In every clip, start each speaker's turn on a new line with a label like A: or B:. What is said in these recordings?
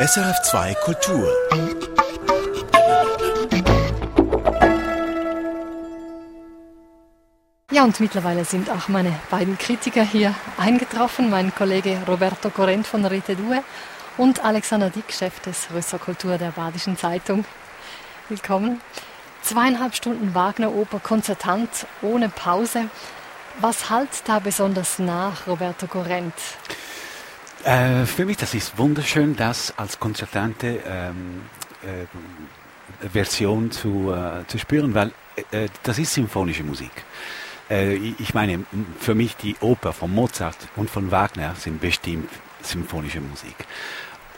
A: SRF2 Kultur.
B: Ja, und mittlerweile sind auch meine beiden Kritiker hier eingetroffen. Mein Kollege Roberto Corrent von Rete Due und Alexander Dick, Chef des Rösser Kultur der Badischen Zeitung. Willkommen. Zweieinhalb Stunden Wagner-Oper, konzertant, ohne Pause. Was halt da besonders nach, Roberto Corrent?
C: Äh, für mich, das ist wunderschön, das als konzertante ähm, äh, Version zu, äh, zu spüren, weil äh, das ist symphonische Musik. Äh, ich meine, für mich die Oper von Mozart und von Wagner sind bestimmt symphonische Musik.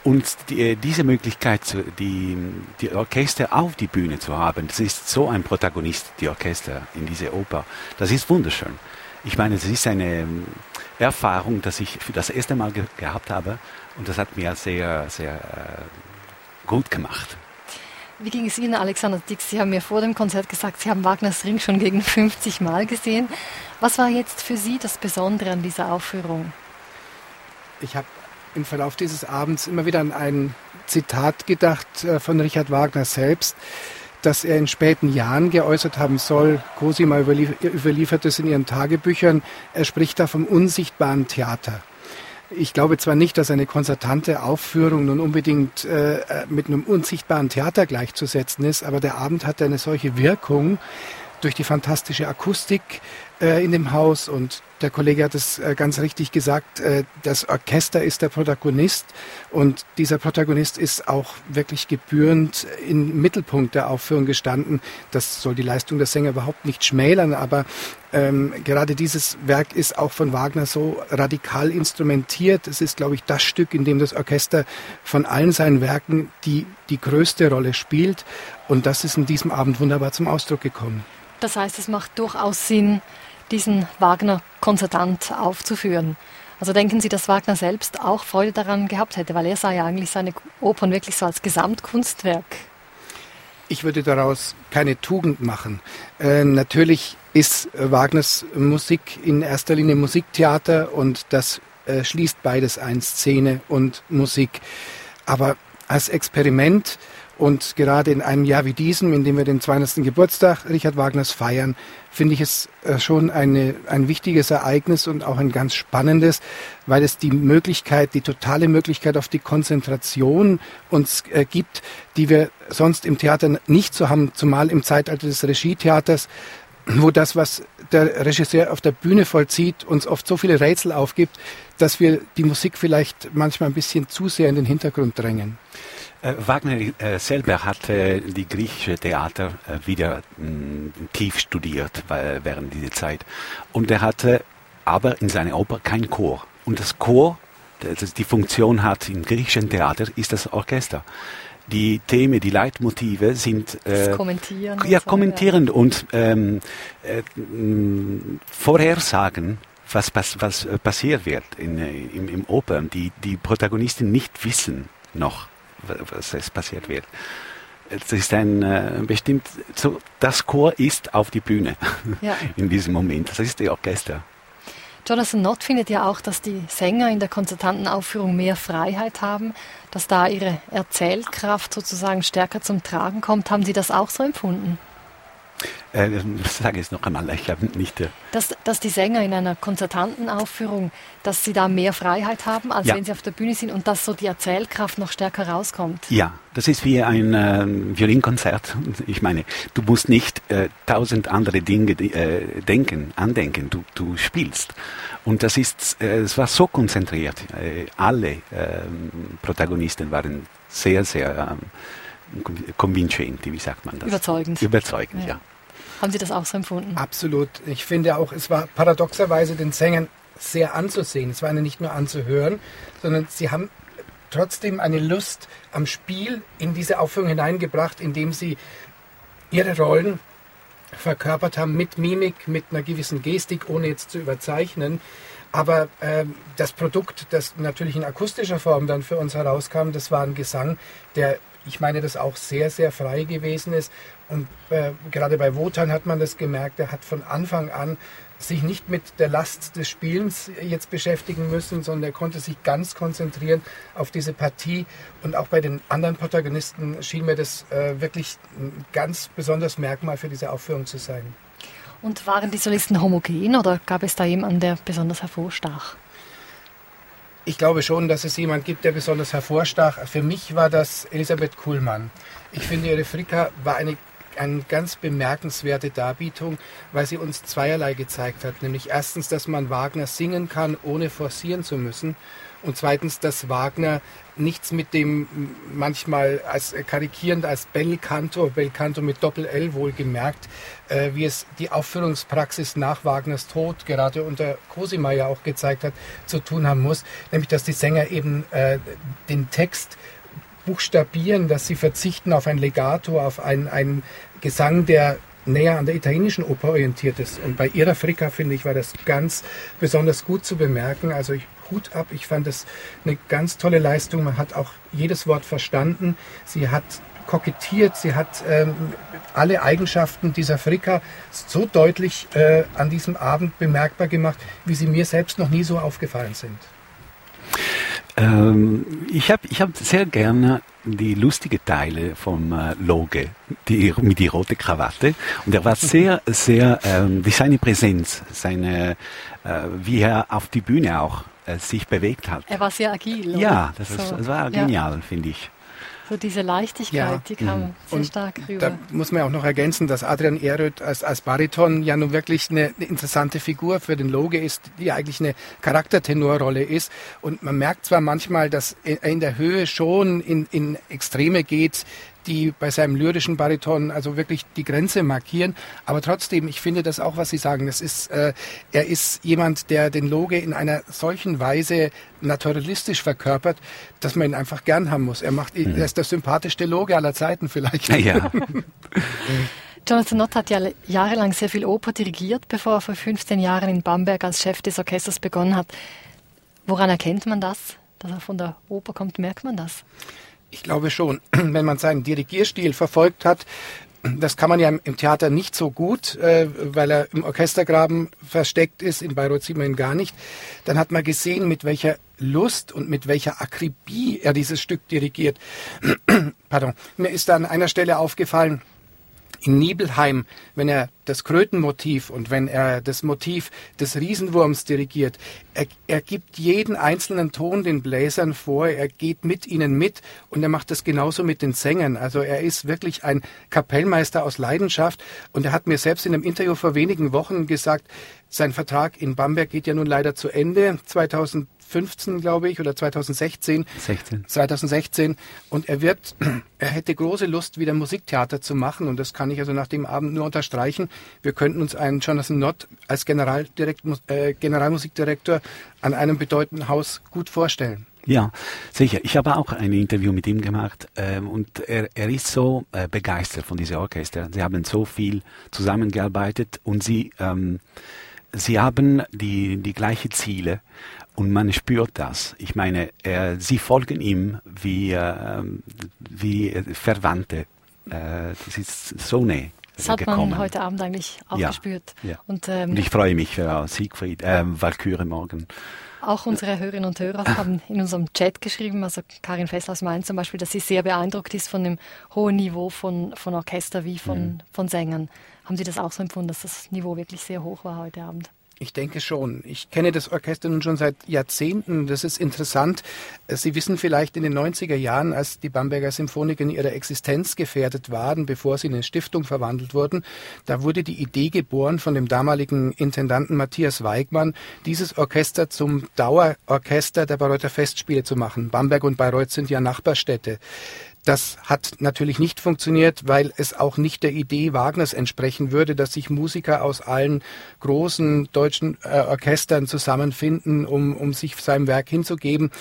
C: Und die, diese Möglichkeit, die, die Orchester auf die Bühne zu haben, das ist so ein Protagonist, die Orchester in dieser Oper, das ist wunderschön. Ich meine, das ist eine Erfahrung, dass ich für das erste Mal ge gehabt habe und das hat mir sehr, sehr äh, gut gemacht.
B: Wie ging es Ihnen, Alexander Dix? Sie haben mir vor dem Konzert gesagt, Sie haben Wagners Ring schon gegen 50 Mal gesehen. Was war jetzt für Sie das Besondere an dieser Aufführung?
D: Ich habe im Verlauf dieses Abends immer wieder an ein Zitat gedacht äh, von Richard Wagner selbst, das er in späten Jahren geäußert haben soll. Cosima überliefert es in ihren Tagebüchern. Er spricht da vom unsichtbaren Theater. Ich glaube zwar nicht, dass eine konzertante Aufführung nun unbedingt äh, mit einem unsichtbaren Theater gleichzusetzen ist, aber der Abend hatte eine solche Wirkung durch die fantastische Akustik äh, in dem Haus und der Kollege hat es äh, ganz richtig gesagt, äh, das Orchester ist der Protagonist und dieser Protagonist ist auch wirklich gebührend im Mittelpunkt der Aufführung gestanden. Das soll die Leistung der Sänger überhaupt nicht schmälern, aber ähm, gerade dieses Werk ist auch von Wagner so radikal instrumentiert. Es ist, glaube ich, das Stück, in dem das Orchester von allen seinen Werken die, die größte Rolle spielt. Und das ist in diesem Abend wunderbar zum Ausdruck gekommen.
B: Das heißt, es macht durchaus Sinn, diesen Wagner konzertant aufzuführen. Also denken Sie, dass Wagner selbst auch Freude daran gehabt hätte, weil er sah ja eigentlich seine Opern wirklich so als Gesamtkunstwerk.
D: Ich würde daraus keine Tugend machen. Äh, natürlich ist Wagners Musik in erster Linie Musiktheater und das äh, schließt beides ein, Szene und Musik. Aber als Experiment und gerade in einem Jahr wie diesem, in dem wir den 200. Geburtstag Richard Wagners feiern, finde ich es äh, schon eine, ein wichtiges Ereignis und auch ein ganz spannendes, weil es die Möglichkeit, die totale Möglichkeit auf die Konzentration uns äh, gibt, die wir sonst im Theater nicht so haben, zumal im Zeitalter des Regietheaters, wo das, was der Regisseur auf der Bühne vollzieht, uns oft so viele Rätsel aufgibt, dass wir die Musik vielleicht manchmal ein bisschen zu sehr in den Hintergrund drängen.
C: Äh, Wagner äh, selber hatte die griechische Theater äh, wieder mh, tief studiert während dieser Zeit. Und er hatte aber in seiner Oper kein Chor. Und das Chor, das die Funktion hat im griechischen Theater, ist das Orchester. Die Themen, die Leitmotive sind
B: äh, kommentieren
C: ja, kommentierend ja. und ähm, äh, vorhersagen, was, was, was passiert wird in, im, im Opern, die die Protagonisten nicht wissen noch was es passiert wird. Es ist ein äh, bestimmt, so, das Chor ist auf die Bühne ja. in diesem Moment. Das ist die Orchester.
B: Jonathan Nott findet ja auch, dass die Sänger in der konzertanten Aufführung mehr Freiheit haben, dass da ihre Erzählkraft sozusagen stärker zum Tragen kommt. Haben Sie das auch so empfunden?
C: Äh, sage es noch einmal, ich glaube nicht. Äh
B: dass, dass die Sänger in einer konzertanten Aufführung, dass sie da mehr Freiheit haben, als ja. wenn sie auf der Bühne sind und dass so die Erzählkraft noch stärker rauskommt.
C: Ja, das ist wie ein äh, Violinkonzert. Ich meine, du musst nicht äh, tausend andere Dinge äh, denken, andenken, du, du spielst. Und das ist, äh, es war so konzentriert. Äh, alle ähm, Protagonisten waren sehr, sehr ähm, convincenti, wie sagt man das?
B: Überzeugend.
C: Überzeugend, ja. ja.
B: Haben Sie das auch so empfunden?
D: Absolut. Ich finde auch, es war paradoxerweise den Sängern sehr anzusehen. Es war ihnen nicht nur anzuhören, sondern sie haben trotzdem eine Lust am Spiel in diese Aufführung hineingebracht, indem sie ihre Rollen verkörpert haben mit Mimik, mit einer gewissen Gestik, ohne jetzt zu überzeichnen. Aber äh, das Produkt, das natürlich in akustischer Form dann für uns herauskam, das war ein Gesang, der ich meine, das auch sehr, sehr frei gewesen ist. Und äh, gerade bei Wotan hat man das gemerkt, er hat von Anfang an sich nicht mit der Last des Spielens jetzt beschäftigen müssen, sondern er konnte sich ganz konzentrieren auf diese Partie. Und auch bei den anderen Protagonisten schien mir das äh, wirklich ein ganz besonderes Merkmal für diese Aufführung zu sein.
B: Und waren die Solisten homogen oder gab es da jemanden, der besonders hervorstach?
D: Ich glaube schon, dass es jemand gibt, der besonders hervorstach. Für mich war das Elisabeth Kuhlmann. Ich finde, ihre Frika war eine eine ganz bemerkenswerte Darbietung, weil sie uns zweierlei gezeigt hat. Nämlich erstens, dass man Wagner singen kann, ohne forcieren zu müssen. Und zweitens, dass Wagner nichts mit dem manchmal als karikierend als Bel Canto, Bel Canto mit Doppel-L wohlgemerkt, äh, wie es die Aufführungspraxis nach Wagners Tod gerade unter Cosima ja auch gezeigt hat, zu tun haben muss. Nämlich, dass die Sänger eben äh, den Text buchstabieren, dass sie verzichten auf ein Legato, auf einen, einen Gesang, der näher an der italienischen Oper orientiert ist. Und bei ihrer Fricka, finde ich, war das ganz besonders gut zu bemerken. Also ich Hut ab, ich fand das eine ganz tolle Leistung. Man hat auch jedes Wort verstanden. Sie hat kokettiert, sie hat ähm, alle Eigenschaften dieser Fricka so deutlich äh, an diesem Abend bemerkbar gemacht, wie sie mir selbst noch nie so aufgefallen sind.
C: Ähm, ich habe ich hab sehr gerne die lustige Teile vom äh, Loge, die, mit die rote Krawatte. Und er war sehr, sehr, ähm, wie seine Präsenz, seine, äh, wie er auf die Bühne auch äh, sich bewegt hat.
B: Er war sehr agil.
C: Ja, das, ist, das war genial, ja. finde ich.
B: So diese Leichtigkeit, ja. die kam mhm. sehr
D: und
B: stark rüber.
D: Da muss man auch noch ergänzen, dass Adrian Eröd als, als Bariton ja nun wirklich eine, eine, interessante Figur für den Loge ist, die eigentlich eine Charaktertenorrolle ist. Und man merkt zwar manchmal, dass er in der Höhe schon in, in Extreme geht, die bei seinem lyrischen Bariton also wirklich die Grenze markieren. Aber trotzdem, ich finde das auch, was Sie sagen. Das ist, äh, er ist jemand, der den Loge in einer solchen Weise naturalistisch verkörpert, dass man ihn einfach gern haben muss. Er macht, mhm. er ist der sympathischste Loge aller Zeiten vielleicht.
C: Ja.
B: Jonathan Nott hat ja jahrelang sehr viel Oper dirigiert, bevor er vor 15 Jahren in Bamberg als Chef des Orchesters begonnen hat. Woran erkennt man das, dass er von der Oper kommt? Merkt man das?
D: Ich glaube schon, wenn man seinen Dirigierstil verfolgt hat, das kann man ja im Theater nicht so gut, äh, weil er im Orchestergraben versteckt ist. In Bayreuth sieht man ihn gar nicht. Dann hat man gesehen, mit welcher Lust und mit welcher Akribie er dieses Stück dirigiert. Pardon. Mir ist da an einer Stelle aufgefallen, in Nibelheim, wenn er das Krötenmotiv und wenn er das Motiv des Riesenwurms dirigiert, er, er gibt jeden einzelnen Ton den Bläsern vor, er geht mit ihnen mit und er macht das genauso mit den Sängern. Also er ist wirklich ein Kapellmeister aus Leidenschaft und er hat mir selbst in einem Interview vor wenigen Wochen gesagt, sein Vertrag in Bamberg geht ja nun leider zu Ende. 2000 2015, glaube ich, oder 2016.
C: 16.
D: 2016. Und er wird, er hätte große Lust, wieder Musiktheater zu machen. Und das kann ich also nach dem Abend nur unterstreichen. Wir könnten uns einen Jonathan Nott als Generaldirekt, äh, Generalmusikdirektor an einem bedeutenden Haus gut vorstellen.
C: Ja, sicher. Ich habe auch ein Interview mit ihm gemacht ähm, und er, er ist so äh, begeistert von diesem Orchester. Sie haben so viel zusammengearbeitet und sie, ähm, sie haben die, die gleichen Ziele und man spürt das. Ich meine, äh, sie folgen ihm wie, äh, wie Verwandte. Äh, das ist so näher.
B: Das hat gekommen. man heute Abend eigentlich auch
C: ja,
B: gespürt.
C: Ja. Und, ähm, und, ich freue mich für Siegfried, äh, Valkyrie morgen.
B: Auch unsere Hörerinnen und Hörer haben in unserem Chat geschrieben, also Karin Fess aus Mainz zum Beispiel, dass sie sehr beeindruckt ist von dem hohen Niveau von, von Orchester wie von, mhm. von Sängern. Haben Sie das auch so empfunden, dass das Niveau wirklich sehr hoch war heute Abend?
D: Ich denke schon. Ich kenne das Orchester nun schon seit Jahrzehnten. Das ist interessant. Sie wissen vielleicht in den 90er Jahren, als die Bamberger Symphoniker in ihrer Existenz gefährdet waren, bevor sie in eine Stiftung verwandelt wurden, da wurde die Idee geboren von dem damaligen Intendanten Matthias Weigmann, dieses Orchester zum Dauerorchester der Bayreuther Festspiele zu machen. Bamberg und Bayreuth sind ja Nachbarstädte. Das hat natürlich nicht funktioniert, weil es auch nicht der Idee Wagners entsprechen würde, dass sich Musiker aus allen großen deutschen äh, Orchestern zusammenfinden, um, um sich seinem Werk hinzugeben.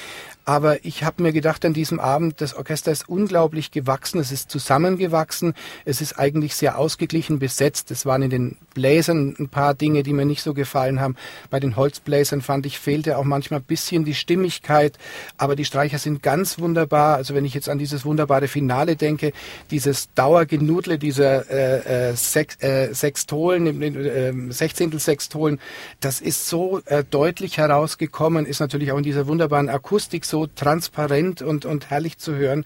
D: Aber ich habe mir gedacht an diesem Abend, das Orchester ist unglaublich gewachsen, es ist zusammengewachsen, es ist eigentlich sehr ausgeglichen besetzt. Es waren in den Bläsern ein paar Dinge, die mir nicht so gefallen haben. Bei den Holzbläsern fand ich, fehlte auch manchmal ein bisschen die Stimmigkeit, aber die Streicher sind ganz wunderbar. Also wenn ich jetzt an dieses wunderbare Finale denke, dieses Dauergenudle dieser äh, äh, äh, Sextolen, äh, Sechzehntel Sextolen, das ist so äh, deutlich herausgekommen, ist natürlich auch in dieser wunderbaren Akustik so transparent und, und herrlich zu hören.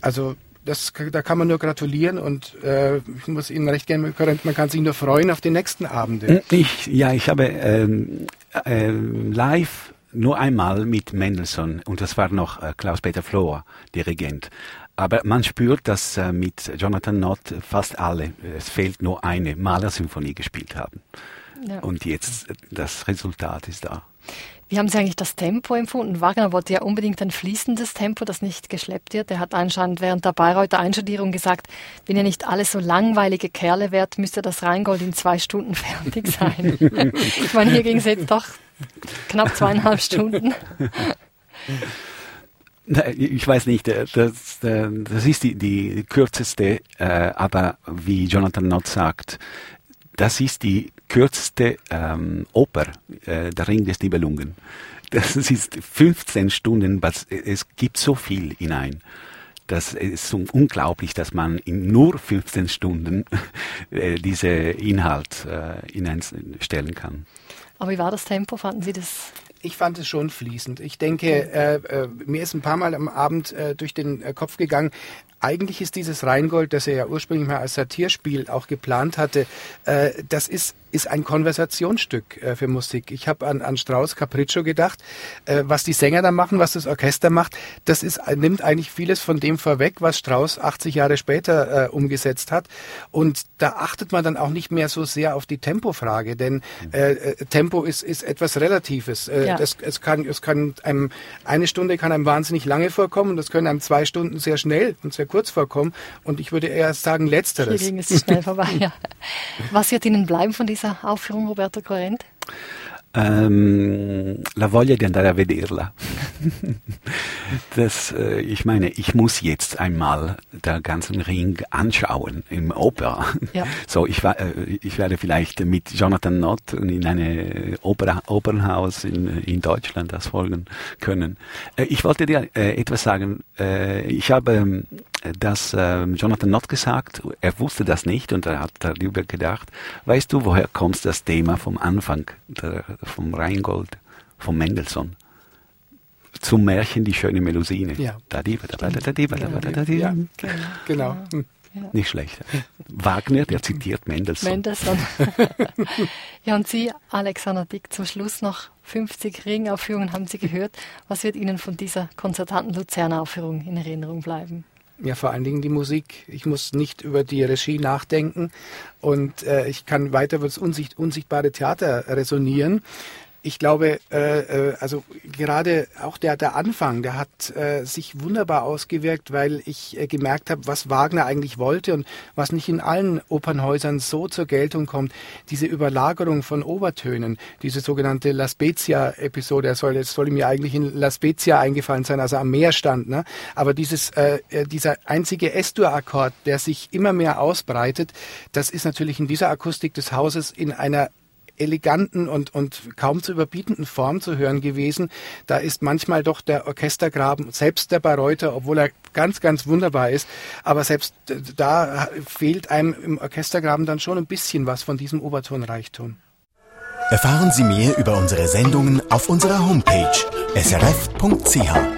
D: Also das, da kann man nur gratulieren und äh, ich muss Ihnen recht gerne, man kann sich nur freuen auf die nächsten Abende.
C: Ich, ja, ich habe ähm, äh, live nur einmal mit Mendelssohn und das war noch äh, Klaus-Peter Flohr, Dirigent. Aber man spürt, dass äh, mit Jonathan Nott fast alle, es fehlt nur eine Malersymphonie gespielt haben. Ja. Und jetzt, das Resultat ist da.
B: Wie haben Sie eigentlich das Tempo empfunden? Wagner wollte ja unbedingt ein fließendes Tempo, das nicht geschleppt wird. Er hat anscheinend während der Bayreuther Einstudierung gesagt, wenn ihr nicht alle so langweilige Kerle wärt, müsste das Rheingold in zwei Stunden fertig sein. ich meine, hier ging es jetzt doch knapp zweieinhalb Stunden.
C: Ich weiß nicht, äh, das, äh, das ist die, die kürzeste, äh, aber wie Jonathan Nott sagt, das ist die kürzeste ähm, Oper, äh, Der Ring des Nibelungen. Das ist 15 Stunden, es gibt so viel hinein. Das ist unglaublich, dass man in nur 15 Stunden äh, diese Inhalt äh, hineinstellen kann.
B: Aber wie war das Tempo? Fanden Sie das
D: ich fand es schon fließend. Ich denke, äh, äh, mir ist ein paar Mal am Abend äh, durch den äh, Kopf gegangen, eigentlich ist dieses Rheingold, das er ja ursprünglich mal als Satirspiel auch geplant hatte, äh, das ist, ist ein Konversationsstück äh, für Musik. Ich habe an, an Strauss Capriccio gedacht, äh, was die Sänger da machen, was das Orchester macht, das ist, nimmt eigentlich vieles von dem vorweg, was Strauss 80 Jahre später äh, umgesetzt hat. Und da achtet man dann auch nicht mehr so sehr auf die Tempofrage, denn äh, äh, Tempo ist, ist etwas Relatives. Äh, ja. das, es kann, es kann einem, eine Stunde kann einem wahnsinnig lange vorkommen, das können einem zwei Stunden sehr schnell und sehr sehr kurz vorkommen. Und ich würde eher sagen, letzteres.
B: Hier ging es schnell vorbei, ja. Was wird Ihnen bleiben von dieser Aufführung, Roberto Corrent?
C: Ähm, la voglia di andare a vederla. das, äh, ich meine, ich muss jetzt einmal der ganzen Ring anschauen im Oper. Ja. So, ich, äh, ich werde vielleicht mit Jonathan Nott in eine Oper, Opernhaus in, in Deutschland das folgen können. Äh, ich wollte dir äh, etwas sagen. Äh, ich habe ähm, das äh, Jonathan Nott gesagt, er wusste das nicht und er hat darüber gedacht, weißt du, woher kommt das Thema vom Anfang, der, vom Rheingold, vom Mendelssohn? Zum Märchen Die schöne Melusine. Ja. Ja, genau. Nicht schlecht. Wagner, der zitiert Mendelssohn.
B: Mendelssohn. ja, und Sie, Alexander Dick, zum Schluss noch 50 Ringaufführungen haben Sie gehört. Was wird Ihnen von dieser konzertanten Luzerner Aufführung in Erinnerung bleiben?
D: Ja, vor allen Dingen die Musik. Ich muss nicht über die Regie nachdenken und äh, ich kann weiter über das unsicht unsichtbare Theater resonieren ich glaube, äh, äh, also gerade auch der, der Anfang, der hat äh, sich wunderbar ausgewirkt, weil ich äh, gemerkt habe, was Wagner eigentlich wollte und was nicht in allen Opernhäusern so zur Geltung kommt. Diese Überlagerung von Obertönen, diese sogenannte La Spezia-Episode, es soll, soll mir eigentlich in La Spezia eingefallen sein, also am Meer stand, ne? aber dieses, äh, äh dieser einzige S-Dur-Akkord, der sich immer mehr ausbreitet, das ist natürlich in dieser Akustik des Hauses in einer eleganten und, und kaum zu überbietenden Form zu hören gewesen. Da ist manchmal doch der Orchestergraben, selbst der Bayreuther, obwohl er ganz, ganz wunderbar ist, aber selbst da fehlt einem im Orchestergraben dann schon ein bisschen was von diesem Obertonreichtum.
A: Erfahren Sie mehr über unsere Sendungen auf unserer Homepage srf.ch.